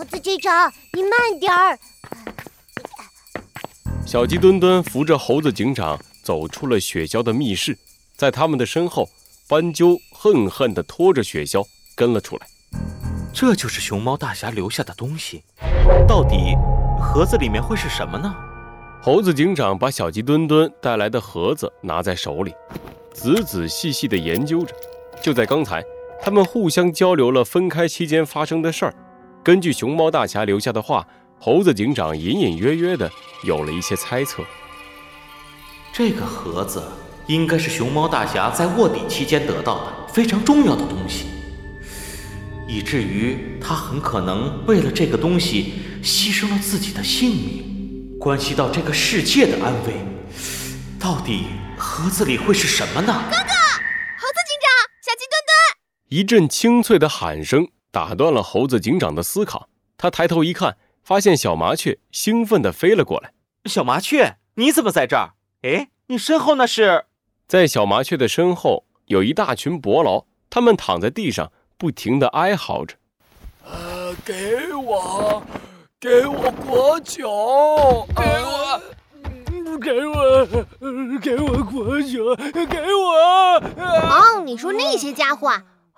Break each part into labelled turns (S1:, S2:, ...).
S1: 猴子警长，你慢点儿。
S2: 小鸡墩墩扶着猴子警长走出了雪橇的密室，在他们的身后，斑鸠恨恨地拖着雪橇跟了出来。
S3: 这就是熊猫大侠留下的东西，到底盒子里面会是什么呢？
S2: 猴子警长把小鸡墩墩带来的盒子拿在手里，仔仔细细地研究着。就在刚才，他们互相交流了分开期间发生的事儿。根据熊猫大侠留下的话，猴子警长隐隐约约的有了一些猜测。
S3: 这个盒子应该是熊猫大侠在卧底期间得到的非常重要的东西，以至于他很可能为了这个东西牺牲了自己的性命，关系到这个世界的安危。到底盒子里会是什么呢？
S4: 哥哥，猴子警长，小鸡墩墩！
S2: 一阵清脆的喊声打断了猴子警长的思考。他抬头一看，发现小麻雀兴奋地飞了过来。
S3: 小麻雀，你怎么在这儿？哎，你身后那是？
S2: 在小麻雀的身后有一大群伯劳，他们躺在地上，不停地哀嚎着：“
S5: 呃，给我，给我果酒，给我。”给我，给我果酒，给我！
S4: 哦，你说那些家伙，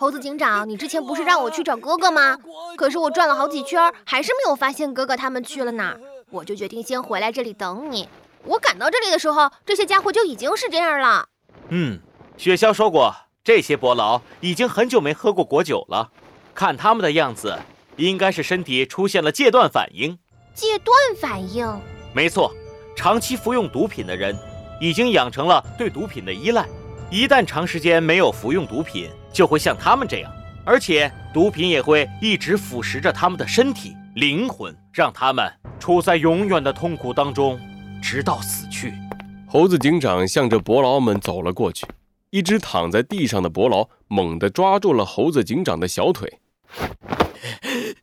S4: 猴子警长，你之前不是让我去找哥哥吗？可是我转了好几圈，还是没有发现哥哥他们去了哪儿，我就决定先回来这里等你。我赶到这里的时候，这些家伙就已经是这样了。
S3: 嗯，雪橇说过，这些伯劳已经很久没喝过果酒了，看他们的样子，应该是身体出现了戒断反应。
S4: 戒断反应？
S3: 没错。长期服用毒品的人，已经养成了对毒品的依赖。一旦长时间没有服用毒品，就会像他们这样，而且毒品也会一直腐蚀着他们的身体、灵魂，让他们处在永远的痛苦当中，直到死去。
S2: 猴子警长向着伯劳们走了过去，一只躺在地上的伯劳猛地抓住了猴子警长的小腿。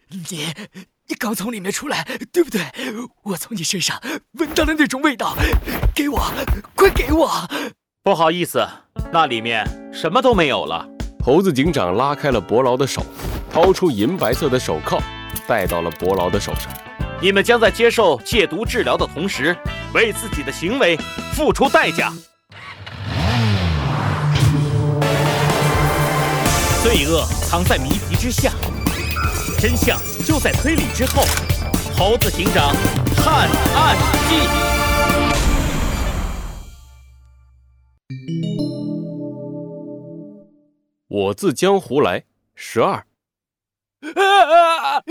S5: 你。你刚从里面出来，对不对？我从你身上闻到了那种味道，给我，快给我！
S3: 不好意思，那里面什么都没有了。
S2: 猴子警长拉开了伯劳的手，掏出银白色的手铐，戴到了伯劳的手上。
S3: 你们将在接受戒毒治疗的同时，为自己的行为付出代价。罪恶藏在谜题之下。真相就在推理之后，《猴子警长探案记》。
S2: 我自江湖来，十二。
S5: 啊！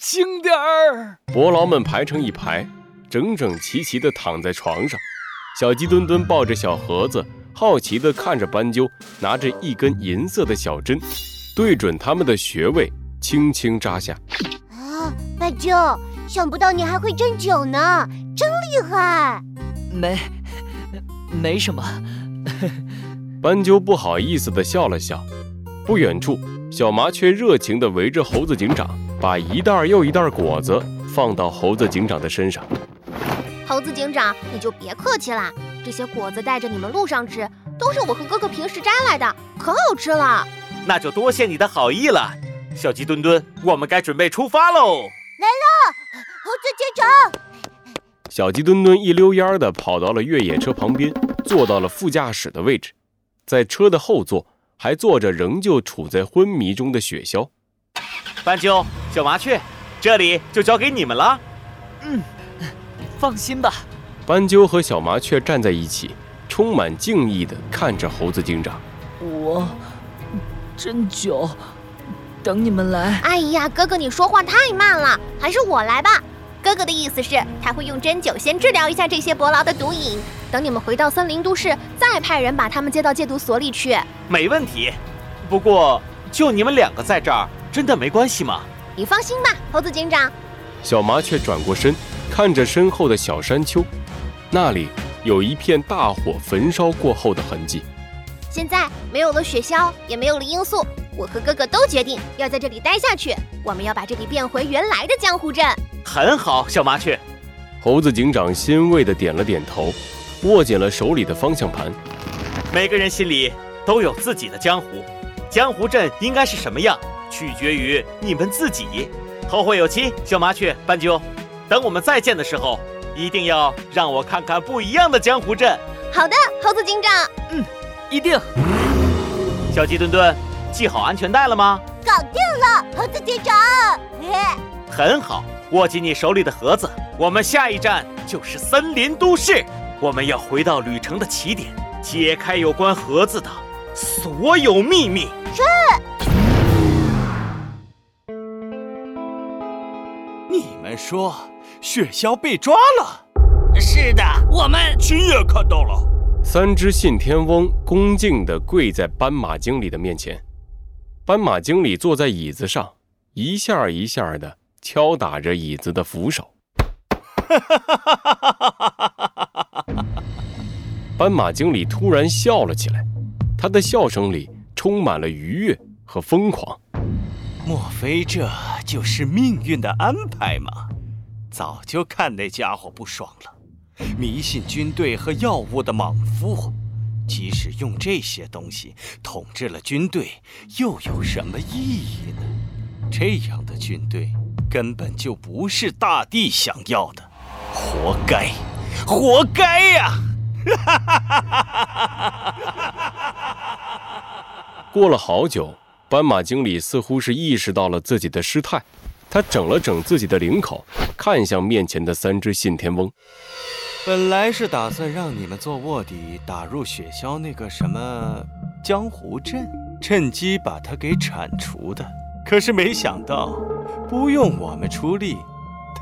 S5: 轻点儿！
S2: 伯劳们排成一排，整整齐齐地躺在床上。小鸡墩墩抱着小盒子，好奇地看着斑鸠，拿着一根银色的小针。对准他们的穴位，轻轻扎下。
S1: 啊，斑鸠，想不到你还会针灸呢，真厉害！
S5: 没，没什么。
S2: 斑鸠不好意思的笑了笑。不远处，小麻雀热情地围着猴子警长，把一袋又一袋果子放到猴子警长的身上。
S4: 猴子警长，你就别客气啦，这些果子带着你们路上吃，都是我和哥哥平时摘来的，可好吃了。
S3: 那就多谢你的好意了，小鸡墩墩，我们该准备出发喽！
S1: 来了，猴子警长。
S2: 小鸡墩墩一溜烟儿的跑到了越野车旁边，坐到了副驾驶的位置，在车的后座还坐着仍旧处在昏迷中的雪橇。
S3: 斑鸠、小麻雀，这里就交给你们了。
S5: 嗯，放心吧。
S2: 斑鸠和小麻雀站在一起，充满敬意的看着猴子警长。
S5: 我。真久，等你们来。
S4: 哎呀，哥哥，你说话太慢了，还是我来吧。哥哥的意思是，他会用针灸先治疗一下这些伯劳的毒瘾，等你们回到森林都市，再派人把他们接到戒毒所里去。
S3: 没问题。不过，就你们两个在这儿，真的没关系吗？
S4: 你放心吧，猴子警长。
S2: 小麻雀转过身，看着身后的小山丘，那里有一片大火焚烧过后的痕迹。
S4: 现在没有了雪橇，也没有了罂粟，我和哥哥都决定要在这里待下去。我们要把这里变回原来的江湖镇。
S3: 很好，小麻雀。
S2: 猴子警长欣慰地点了点头，握紧了手里的方向盘。
S3: 每个人心里都有自己的江湖，江湖镇应该是什么样，取决于你们自己。后会有期，小麻雀、斑鸠，等我们再见的时候，一定要让我看看不一样的江湖镇。
S4: 好的，猴子警长。
S5: 嗯一定。
S3: 小鸡墩墩，系好安全带了吗？
S1: 搞定了，猴子警长。
S3: 很好，握紧你手里的盒子，我们下一站就是森林都市。我们要回到旅程的起点，解开有关盒子的所有秘密。
S1: 是。
S6: 你们说雪橇被抓了？
S5: 是的，我们
S6: 亲眼看到了。
S2: 三只信天翁恭敬地跪在斑马经理的面前，斑马经理坐在椅子上，一下一下地敲打着椅子的扶手。斑马经理突然笑了起来，他的笑声里充满了愉悦和疯狂。
S6: 莫非这就是命运的安排吗？早就看那家伙不爽了。迷信军队和药物的莽夫，即使用这些东西统治了军队，又有什么意义呢？这样的军队根本就不是大帝想要的，活该，活该呀！
S2: 过了好久，斑马经理似乎是意识到了自己的失态，他整了整自己的领口，看向面前的三只信天翁。
S6: 本来是打算让你们做卧底，打入雪橇那个什么江湖镇，趁机把他给铲除的。可是没想到，不用我们出力，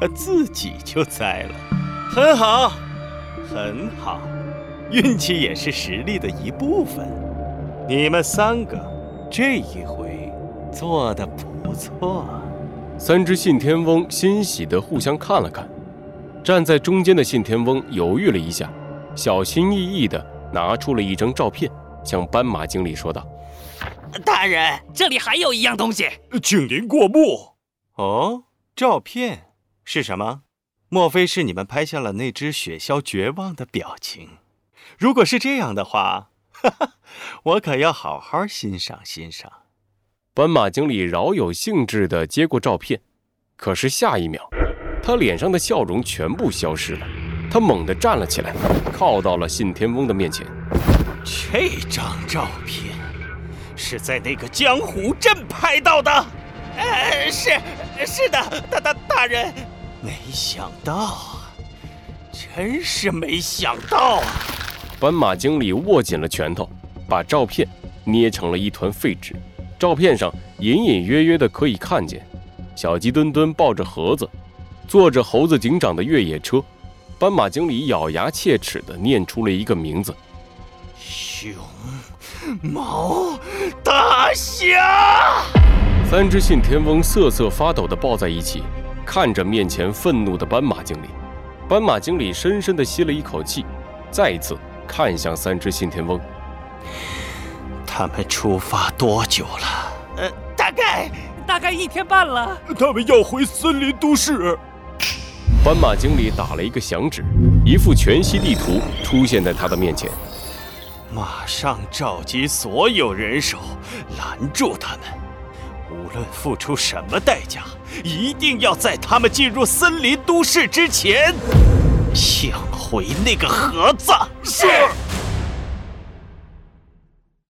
S6: 他自己就栽了。很好，很好，运气也是实力的一部分。你们三个这一回做的不错。
S2: 三只信天翁欣喜地互相看了看。站在中间的信天翁犹豫了一下，小心翼翼地拿出了一张照片，向斑马经理说道：“
S5: 大人，这里还有一样东西，
S6: 请您过目。”哦，照片是什么？莫非是你们拍下了那只雪鸮绝望的表情？如果是这样的话，哈哈，我可要好好欣赏欣赏。
S2: 斑马经理饶有兴致地接过照片，可是下一秒。他脸上的笑容全部消失了，他猛地站了起来，靠到了信天翁的面前。
S6: 这张照片是在那个江湖镇拍到的？
S5: 呃，是是的，大大大人。
S6: 没想到啊，真是没想到啊！
S2: 斑马经理握紧了拳头，把照片捏成了一团废纸。照片上隐隐约约的可以看见，小鸡墩墩抱着盒子。坐着猴子警长的越野车，斑马经理咬牙切齿地念出了一个名字：
S6: 熊猫大侠。
S2: 三只信天翁瑟瑟发抖地抱在一起，看着面前愤怒的斑马经理。斑马经理深深地吸了一口气，再一次看向三只信天翁：“
S6: 他们出发多久了？
S5: 呃，大概大概一天半了。
S6: 他们要回森林都市。”
S2: 斑马经理打了一个响指，一副全息地图出现在他的面前。
S6: 马上召集所有人手，拦住他们。无论付出什么代价，一定要在他们进入森林都市之前，抢回那个盒子。
S5: 是。